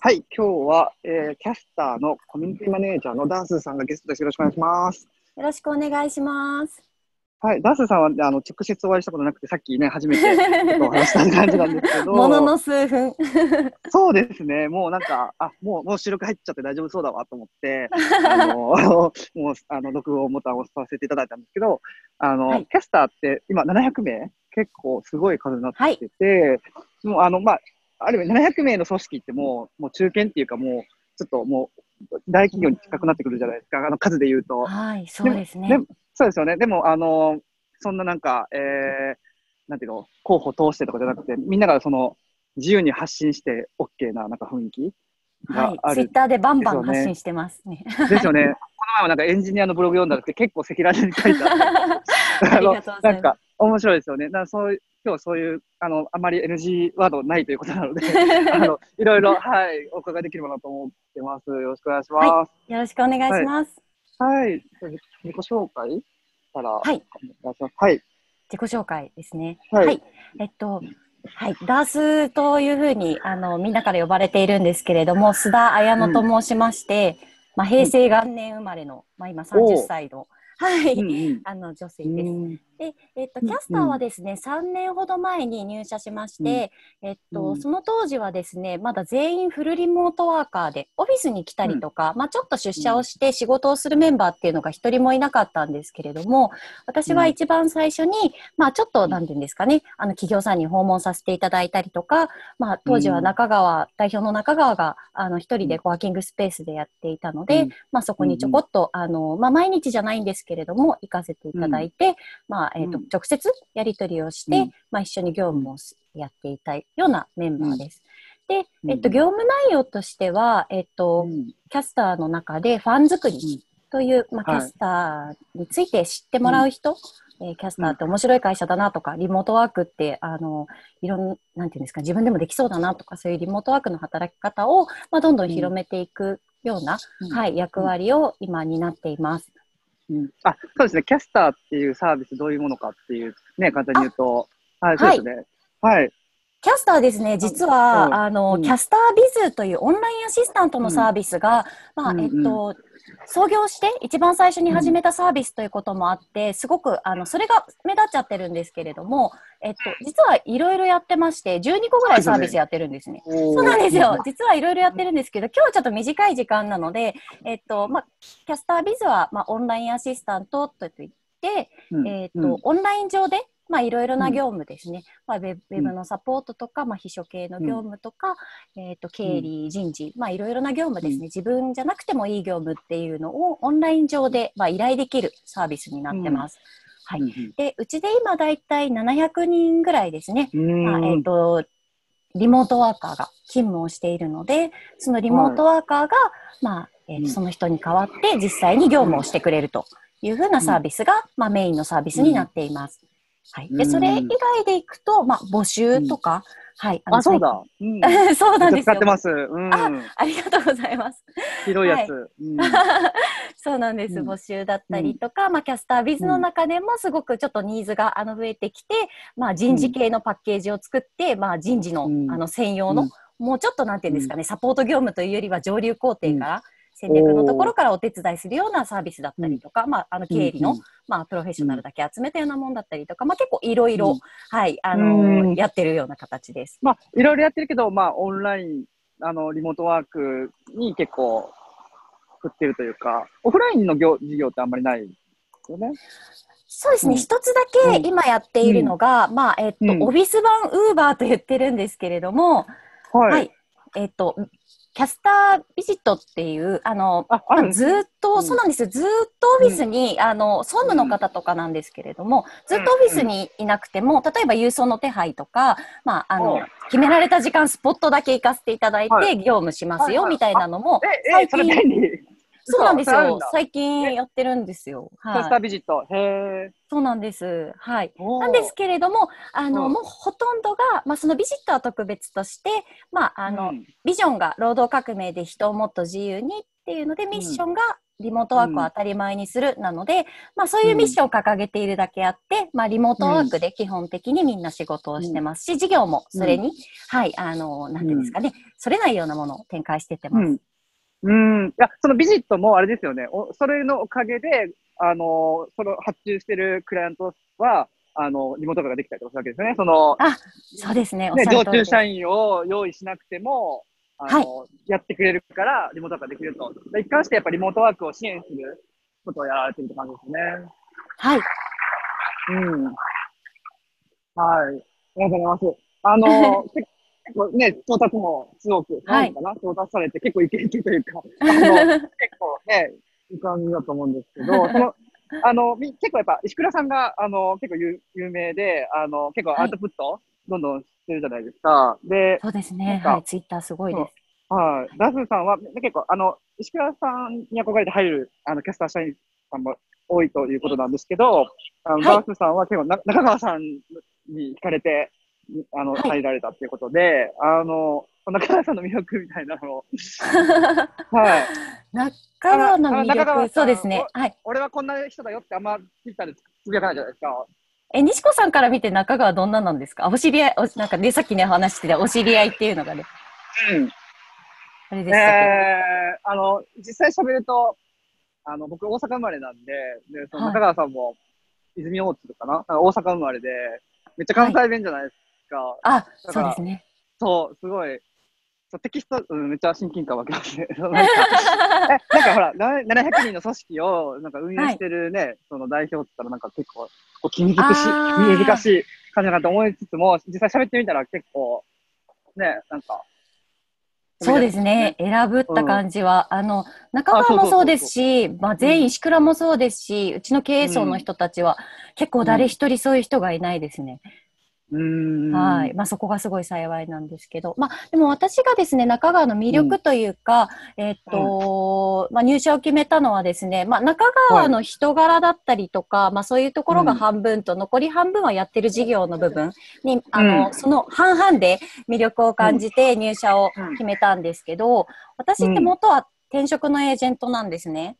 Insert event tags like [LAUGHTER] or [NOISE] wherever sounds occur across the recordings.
はい、今日は、えー、キャスターのコミュニティマネージャーのダースーさんがゲストです。よろしくお願いします。よろしくお願いします。はい、ダースーさんは、あの直接お会いしたことなくて、さっきね、初めてお話した感じなんですけど、[LAUGHS] ものの数分。[LAUGHS] そうですね、もうなんか、あもうもう収録入っちゃって大丈夫そうだわと思って、あの [LAUGHS] もうあの録音ボタンを押させていただいたんですけど、あの、はいキャスターって今700名？結構すごい数になってて、もうあの、まあ、ある意味700名の組織ってもう、もう中堅っていうかもう、ちょっともう、大企業に近くなってくるじゃないですか、あの数で言うと。はい、そうですね。でそうですよね。でも、あの、そんななんか、えー、なんていうの、候補通してとかじゃなくて、みんながその、自由に発信して OK ななんか雰囲気がはい、ツイッターでバンバン発信してますね。ですよね。この前もなんかエンジニアのブログ読んだらって結構赤裸々に書いてあって、[LAUGHS] ありがとうございますなんか面白いですよね。だそういう今日はそういうあのあまり NG ワードないということなので、[LAUGHS] あのいろいろはいお伺いできればなと思ってます。よろしくお願いします。よろしくお願いします。はい。自己紹介からはい。はい。自己紹介ですね。はいえっと、はい、ダースというふうにあのみんなから呼ばれているんですけれども、須田彩乃と申しまして、まあ、平成元年生まれの、まあ、今30歳の、はい、うんうんあの女性です。うんで、えっと、うんキャスターはですね、3年ほど前に入社しまして、えっと、うん。その当時はですね、まだ全員フルリモートワーカーで、オフィスに来たりとか、まあちょっと出社をして仕事をするメンバーっていうのが一人もいなかったんですけれども、私は一番最初に、まあちょっと、なんていうんですかね、あの、企業さんに訪問させていただいたりとか、まあ当時は中川、代表の中川が、あの、一人でコワーキングスペースでやっていたので、うん。まあそこにちょこっと、あの、まあ毎日じゃないんですけれども、行かせていただいて、まあ、えっ、と、うん。直接やり取りをして、うん。まあ一緒に業務をすやっていたいようなメンバーです。で、うん。えっと、業務内容としては、えっと、うん。キャスターの中でファン作りという、まあ、はい。キャスターについて知ってもらう人、えーキャスターって面白い会社だなとか、リモートワークって、あの、いろんな、なんていうんですか、自分でもできそうだなとか、そういうリモートワークの働き方を、まあ、どんどん広めていくような、うん。はい、役割を今担っています。うんあ、そうですね。キャスターっていうサービスどういうものかっていうね、簡単に言うと。はい、そうですね。はい。キャスターですね、実は、うんあの、うんキャスタービズというオンラインアシスタントのサービスが、まあ、うんえっと、創業して一番最初に始めたサービスということもあって、すごく、あの、それが目立っちゃってるんですけれども、えっと、実はい。ろいろやってまして、12個ぐらいサービスやってるんですね。そそうなんですよ。実はいろいろやってるんですけど、今日はちょっと短い時間なので、えっと、まあ、キャスタービズは、まあ、オンラインアシスタントといって、えっ、と、オンライン上で、まあ、いろいろな業務ですね。まあ、ウェブのサポートとか、まあ、秘書系の業務とか、えっ、と、経理、人事、まあ、いろいろな業務ですね。うん自分じゃなくてもいい業務っていうのをオンライン上で、まあ、依頼できるサービスになってます。はい。うんで、うちで今だいたい700人ぐらいですね。うんまあ、えっ、と、リモートワーカーが勤務をしているので、そのリモートワーカーが、まあ、えーうんその人に代わって実際に業務をしてくれるというふうなサービスが、まあ、メインのサービスになっています。はい。で、うんそれ以外でいくと、まあ、募集とか、はい。あ、そうだ。うん。そうなんですよ使って。ます。うん。あありがとうございます。広いやつ。うん [LAUGHS] そうなんです。うん募集だったりとか、まあ、キャスタービズの中でもすごくちょっとニーズがあの増えてきて、まあ、人事系のパッケージを作って、まあ、人事の,、うんあの専用の、うんもうちょっとなんていうんですかね、サポート業務というよりは上流工程から、戦略のところからお手伝いするようなサービスだったりとか、まあ、あの経理の、うんまあ、プロフェッショナルだけ集めたようなもんだったりとか、まあ、結構いろいろ、うん。はい、あうのん。やってるような形です。まあ、いろいろやってるけど、まあ、オンライン、あの、リモートワークに結構、振ってるというか、オフラインの業事業ってあんまりないですよね。そうですね、うん。一つだけ今やっているのが、まあ、えっと、うん。オフィス版ウーバーと言ってるんですけれども、はい。はい。えっ、と、キャスタービジットっていう、あの、あ、あずーっと、うん。そうなんですよ。ずーっとオフィスに、あの、総務の方とかなんですけれども、ずっとオフィスにいなくても、例えば郵送の手配とか、まあ、あうのん、決められた時間スポットだけ行かせていただいはい。て、業務しますよ、はいはい。みたいなのも、え、え、最近。そうなんですよ。最近やってるんですよ。キャスタはい。ービジット。へえ。そうなんです。はい。なんですけれども、あの、うんもうほとんどが、まあ、そのビジットは特別として、まあ、あの、うんビジョンが労働革命で人をもっと自由にっていうので、ミッションが、リモートワークを当たり前にする、なので、まあそういうミッションを掲げているだけあって、まあリモートワークで基本的にみんな仕事をしてますし、事業もそれに、はい、あの、なんていうんですかね、それないようなものを展開してってます。うん。いや、そのビジットもあれですよね。おそれのおかげで、あの、その発注してるクライアントは、あの、リモート化ができたりとかするわけですよね。その、あ、そうですね。ね常駐社員を用意しなくても、あの、はい、やってくれるから、リモートワークができると。一貫してやっぱりリモートワークを支援することをやられてるって感じですね。はい。うん。はい。ありがとうございます。あの、結 [LAUGHS] 構ね、調達もすごく、はい、かな、調達されて結構いけいけというか、[LAUGHS] あの、結構ね、い感じだと思うんですけど、[LAUGHS] その、あの、結構やっぱ石倉さんが、あの、結構有有名で、あの、結構アウトプット、はい、どんどんしてるじゃないですか。で、そうですね。はい、ツイッターすごいです。はい。ダスさんは、結構、あの、石倉さんに憧れて入る、あの、キャスター社員さんも多いということなんですけど、あの、はい、ダースさんは結構な、中川さんに惹かれて、あの、入られたっていうことで、あの、中川さんの魅力みたいなのを。[LAUGHS] はい。中川の魅力、そうですね。はい。俺はこんな人だよってあんまツイッターでつぶやかないじゃないですか。え、西子さんから見て中川どんななんですか？お知り合い、おなんかね、さっきね、話してたお知り合いっていうのがね。うん。あれでしたえー、あの、実際喋ると、あの、僕大阪生まれなんで、で、その中川さんも、泉大津かな？大阪生まれで、めっちゃ関西弁じゃないですか。はい、あ、そうですね。そう、すごい、そうテキスト、うん、めっちゃ親近感湧きますね。[LAUGHS] なんかえなんかほら、700人の組織をなんか運営してるね、はい、その代表って言ったらなんか結構、こう気難しい、難しい感じだなと思いつつも、実際喋ってみたら結構、ね、なんか、そうですね。選ぶった感じは、うん、あの、中川もそうですし、まあ全員石倉もそうですし、うちの経営層の人たちは、結構誰一人そういう人がいないですね。はい。まあそこがすごい幸いなんですけど。まあでも私がですね、中川の魅力というか、うん、えっ、と、うん、まあ入社を決めたのはですね、まあ中川の人柄だったりとか、はい、まあそういうところが半分と、残り半分はやってる事業の部分に、あの、その半々で魅力を感じて入社を決めたんですけど、私って元は転職のエージェントなんですね。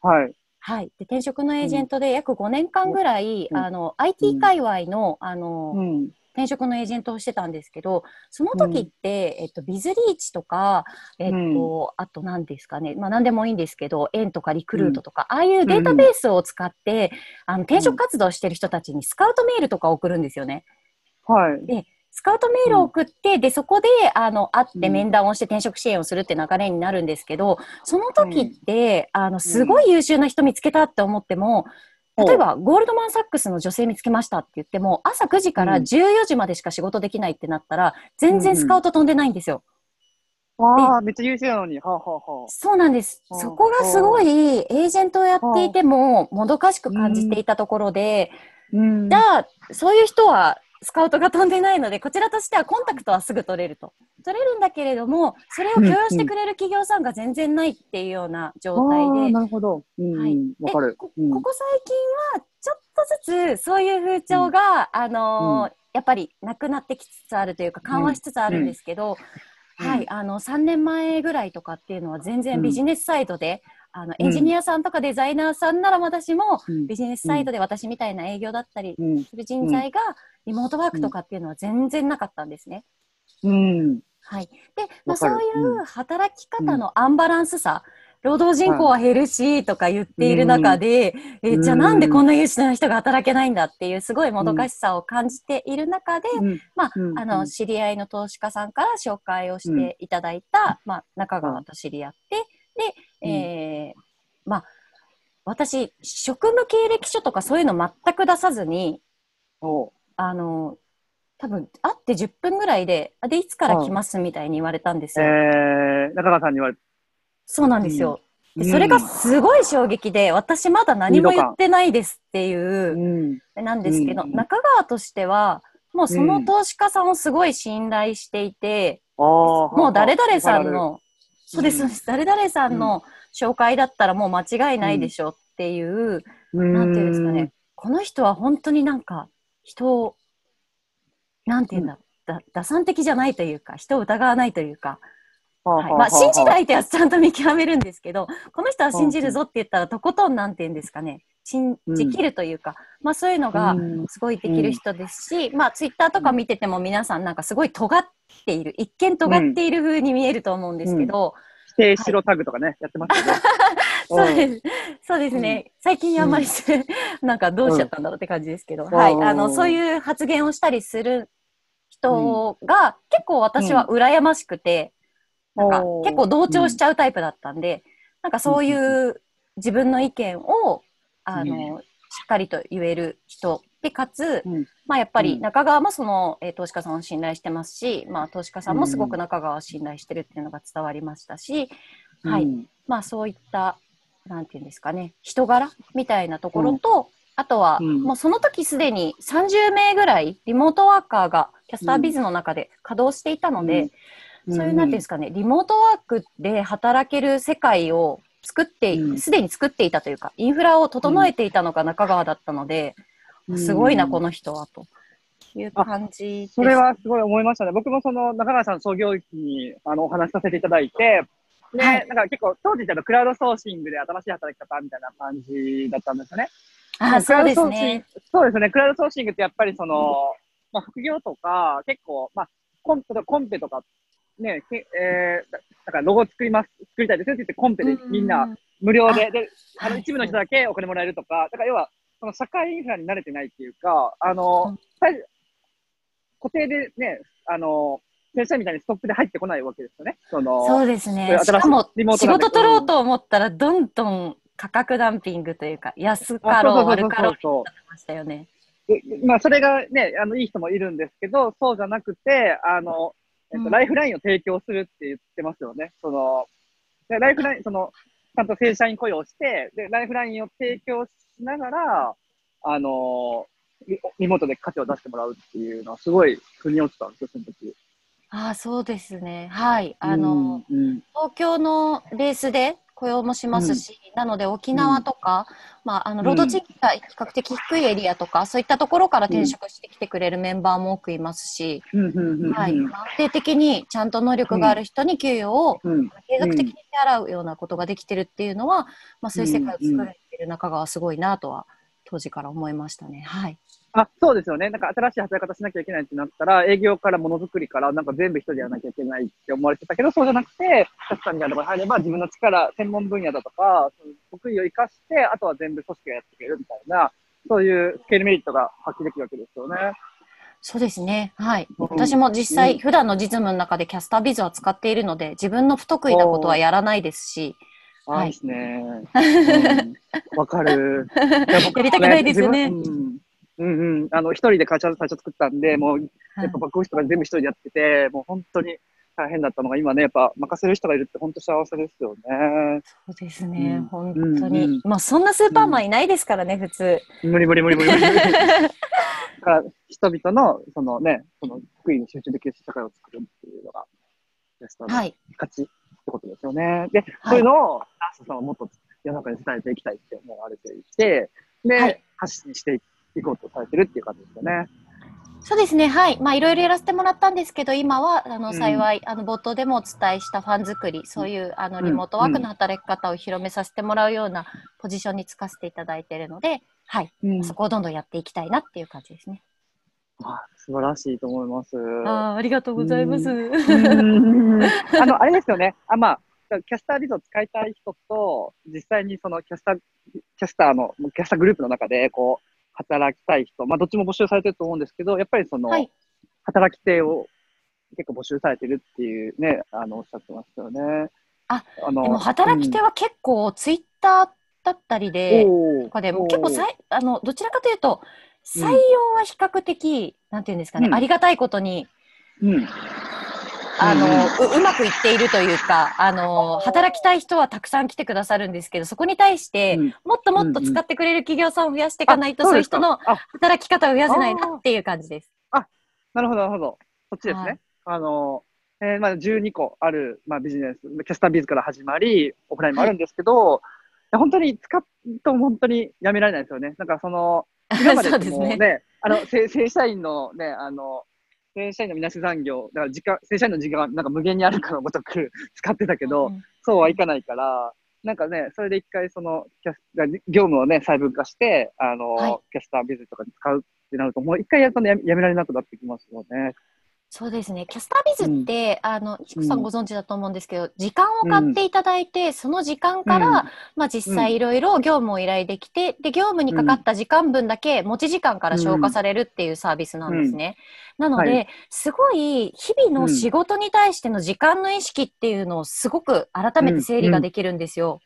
はい。はい。で、転職のエージェントで約5年間ぐらい、うん、あの、IT 界隈の、あの、うん、転職のエージェントをしてたんですけど、その時って、うん、えっと、ビズリーチとか、えっと、あと何ですかね、まあ何でもいいんですけど、円とかリクルートとか、ああいうデータベースを使って、あの、転職活動してる人たちにスカウトメールとか送るんですよね。はい。で、スカウトメールを送って、うん、で、そこで、あの、会って面談をして転職支援をするって流れになるんですけど、その時って、うん、あの、すごい優秀な人見つけたって思っても、例えば、ゴールドマンサックスの女性見つけましたって言っても、朝9時から14時までしか仕事できないってなったら、全然スカウト飛んでないんですよ。ああ、めっちゃ優秀なのに。はあ、はあはあ、そうなんです。そこがすごい、エージェントをやっていても、もどかしく感じていたところで、じゃあ、そういう人はスカウトが飛んでないので、こちらとしてはコンタクトはすぐ取れると。取れるんだけれども、それを許容してくれる企業さんが全然ないっていうような状態で。なるほど。うん、はい。わかる、こ。ここ最近は、ちょっとずつ、そういう風潮が、うん、あのー、やっぱりなくなってきつつあるというか、緩和しつつあるんですけど、はい、あの、3年前ぐらいとかっていうのは全然ビジネスサイドで、あのエンジニアさんとかデザイナーさんなら私も、ビジネスサイドで私みたいな営業だったりする人材が、リモートワークとかっていうのは全然なかったんですね。うん。はい。で、まあ、そういう働き方のアンバランスさ、労働人口は減るし、とか言っている中で、え、じゃあなんでこんな優秀な人が働けないんだっていうすごいもどかしさを感じている中で、まあ、あの、知り合いの投資家さんから紹介をしていただいた、まあ、中川と知り合って、で、えー、まあ、私、職務経歴書とかそういうの全く出さずに、あの、多分、会って10分ぐらいで、で、いつから来ますみたいに言われたんですよ。えー、中川さんに言われそうなんですよ。うん、でそれがすごい衝撃で、私まだ何も言ってないですっていう、うん、なんですけど、うん、中川としては、もうその投資家さんをすごい信頼していて、もう誰々さんのそうです、誰々さんの紹介だったらもう間違いないでしょっていう、うん、なんていうんですかね。この人は本当になんか人を、なんていうんだ、だ打算的じゃないというか、人を疑わないというか、はい。まあ、信じないってはちゃんと見極めるんですけど、この人は信じるぞって言ったらとことんなんて言うんですかね、信じきるというか、うん、まあそういうのがすごいできる人ですし、うん、まあツイッターとか見てても皆さんなんかすごい尖っている、一見尖っている風に見えると思うんですけど、否定しろタグとかね、はい、やってますよね。[LAUGHS] そうです。そうですね。最近あんまり、なんかどうしちゃったんだろうって感じですけど、はい。あの、そういう発言をしたりする人が結構私は羨ましくて、なんか結構同調しちゃうタイプだったんで、なんかそういう自分の意見を、あの、しっかりと言える人。で、かつ、まあやっぱり中川もその、えー、投資家さんを信頼してますし、まあ投資家さんもすごく中川を信頼してるっていうのが伝わりましたし、はい。まあそういった、なんていうんですかね、人柄みたいなところと、あとは、もうその時すでに30名ぐらいリモートワーカーがキャスタービズの中で稼働していたので、そういう、なんていうんですかね、リモートワークで働ける世界を作って、すでに作っていたというか、インフラを整えていたのが中川だったので、すごいな、この人は、という感じそれはすごい思いましたね。僕もその中川さん創業期にあのお話しさせていただいて、で、はい、なんか結構当時クラウドソーシングで新しい働き方みたいな感じだったんですよね。あそうですね。そうですね。クラウドソーシングってやっぱりその、まあ、副業とか、結構、まあ、コンペとコンペとか、ね、けえー、だからロゴ作ります、作りたいですって言ってコンペでみんな無料で、で、あの一部の人だけお金もらえるとか、だから要は、その社会インフラに慣れてないっていうか、あの、固定でね、あの、先生みたいにストップで入ってこないわけですよね。そのそうですね。しかも、仕事取ろうと思ったら、どんどん価格ダンピングというか、安かろう、悪かろうってましたよね。まあ、それがね、あの、いい人もいるんですけど、そうじゃなくて、あの、えっと、ライフラインを提供するって言ってますよね。その、ライフライン、その、ちゃんと正社員雇用して、で、ライフラインを提供しながら、あの、リモートで価値を出してもらうっていうのは、すごい腑に落ちたんですよ、その時。ああ、そうですね。はい。あの、うんうん、東京のレースで雇用もしますし、うん、なので沖縄とか、うん、まあ、あの、労働地域が比較的低いエリアとか、そういったところから転職してきてくれるメンバーも多くいますし、はい。安定的にちゃんと能力がある人に給与を継続的に手払うようなことができてるっていうのは、まあ、そういう世界を作られてる中川すごいなとは、当時から思いましたね。はい。あ、そうですよね。なんか新しい働き方しなきゃいけないってなったら、営業からものづくりから、なんか全部一人でやらなきゃいけないって思われてたけど、そうじゃなくて、キャスターみたいなところに入れば、自分の力、専門分野だとか、得意を生かして、あとは全部組織がやってくれるみたいな、そういうスケールメリットが発揮できるわけですよね。そうですね。はい。私も実際、普段の実務の中でキャスタービズは使っているので、自分の不得意なことはやらないですし、はい。ですね。わ、うん、かる。[LAUGHS] やりたくないですよね。うんうん。あの、一人で会社最初作ったんで、もう、やっぱバックオフィスとか全部一人でやってて、もう本当に大変だったのが、今ね、やっぱ任せる人がいるって本当幸せですよね。そうですね、うん、本当に。うんうん、まあ、そんなスーパーマンいないですからね、うん、普通。無理無理無理無理無理。[LAUGHS] だから人々の、そのね、その得意に集中できる社会を作るっていうのが、ベストの価値ってことですよね。で、そういうのを、ナースさんはもっと世の中に伝えていきたいって思われていて、で、はい、発信していって、いこうとされてるっていう感じですよね。そうですね。はい。まあ、いろいろやらせてもらったんですけど、今は、あの、幸い、うん、あの、冒頭でもお伝えしたファン作り、そういう、あの、リモートワークの働き方を広めさせてもらうようなポジションにつかせていただいているので、はい。うん、そこをどんどんやっていきたいなっていう感じですね。あ素晴らしいと思います。あありがとうございます。[LAUGHS] あの、あれですよね。あ、まあ、キャスタービズを使いたい人と、実際にそのキャスター、キャスターの、キャスターグループの中で、こう、働きたい人、まあ、どっちも募集されてると思うんですけど、やっぱりその、はい、働き手を結構募集されてるっていうね、あの、おっしゃってますよね。あ、あのでも働き手は結構ツイッターだったりで、とかでも結構さい、あの、どちらかというと、採用は比較的、うん、なんていうんですかね、うん、ありがたいことに、うん、あの、ううまくいっているというか、あの、働きたい人はたくさん来てくださるんですけど、そこに対して、もっともっと使ってくれる企業さんを増やしていかないと、そういう人の働き方を増やせないなっていう感じです。あ、なるほど、なるほど。そっちですね。はい、あの、えー、まあ、12個ある、まあ、ビジネス、キャスタービズから始まり、オフラインもあるんですけど、はい、本当に使うと本当にやめられないですよね。なんかその、[LAUGHS] 今までもね、ね。あの正、正社員のね、あの、正社員のみなし残業、だから時間、正社員の時間がなんか無限にあるかのごとく [LAUGHS] 使ってたけど、うん、そうはいかないから、なんかね、それで一回そのキャス、業務をね、細分化して、あの、はい、キャスタービズとかに使うってなると、もう一回やるとね、やめられなくなってきますよね。そうですね。キャスタービズって、うん、あの、チクさんご存知だと思うんですけど、うん、時間を買っていただいて、その時間から、うん、まあ実際いろいろ業務を依頼できて、で、業務にかかった時間分だけ持ち時間から消化されるっていうサービスなんですね。なので、はい、すごい日々の仕事に対しての時間の意識っていうのをすごく改めて整理ができるんですよ。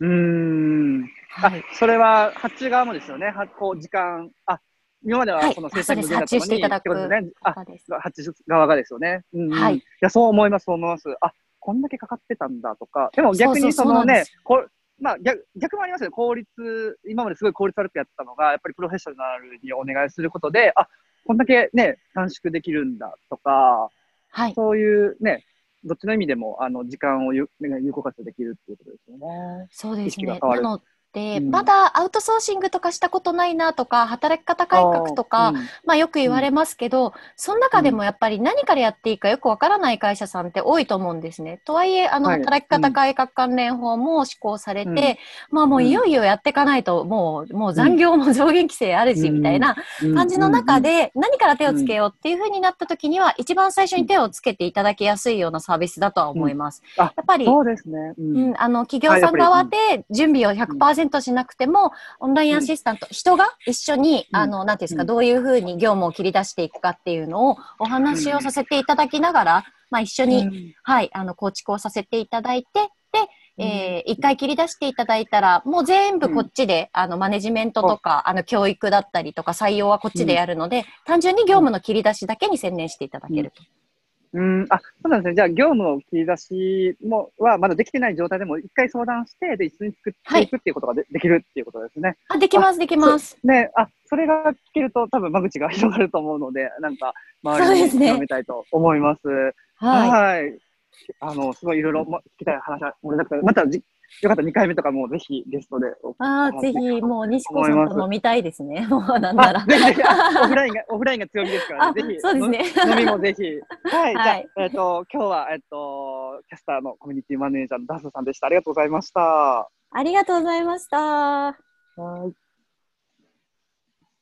うん。はい、あ、それは発注側もですよね。発行時間、あ、今まではこの生産無限だったのに、はい、ってことね。あ、発注側がですよね。うん、はい。いや、そう思います、そう思います。あ、こんだけかかってたんだとか。でも逆にそのね、こまあ逆、逆もありますよ。効率、今まですごい効率悪くやってたのが、やっぱりプロフェッショナルにお願いすることで、あ、こんだけね、短縮できるんだとか、はい。そういうね、どっちの意味でも、あの、時間を有効活用できるっていうことですよね。そうですね。なうん、まだアウトソーシングとかしたことないなとか、働き方改革とか、うん、まあよく言われますけど、うん、その中でもやっぱり何からやっていいかよくわからない会社さんって多いと思うんですね。とはいえ、あの、働き方改革関連法も施行されて、まあもういよいよやっていかないと、もう、もう残業も上限規制あるし、みたいな感じの中で、何から手をつけようっていうふうになった時には、一番最初に手をつけていただきやすいようなサービスだとは思います。やっぱり、そうですね。うん、あの、企業さん側で準備を100% 100%しなくても、オンラインアシスタント、うん、人が一緒に、あの、なんていうんですか、どういうふうに業務を切り出していくかっていうのをお話をさせていただきながら、まあ一緒に、はい、あの、構築をさせていただいて、で、えー、一回切り出していただいたら、もう全部こっちで、あの、マネジメントとか、あの、教育だったりとか、採用はこっちでやるので、単純に業務の切り出しだけに専念していただけると。うん、あ、そうなんですね。じゃあ、業務の切り出しも、は、まだできてない状態でも、一回相談して、で、一緒に作っていくっていうことがではい、できるっていうことですね。あ、できます、できます。ね、あ、それが聞けると、多分間口が広がると思うので、なんか、周りに広めたいと思います。すね、はい。はい。あの、すごいいろいろ聞きたい話は、俺だから、またじよかった2回目とかもぜひゲストで。ああ、ぜひ、もう西子さんと飲みたいですね。[LAUGHS] もうなんなら。ぜひ、オフラインが、オフラインが強みですからね。ぜひ、そうですね。飲みもぜひ。はい、はい、じゃあ、えっ、ー、と、今日は、えっ、ー、と、キャスターのコミュニティマネージャーのダスさんでした。ありがとうございました。ありがとうございました。はい。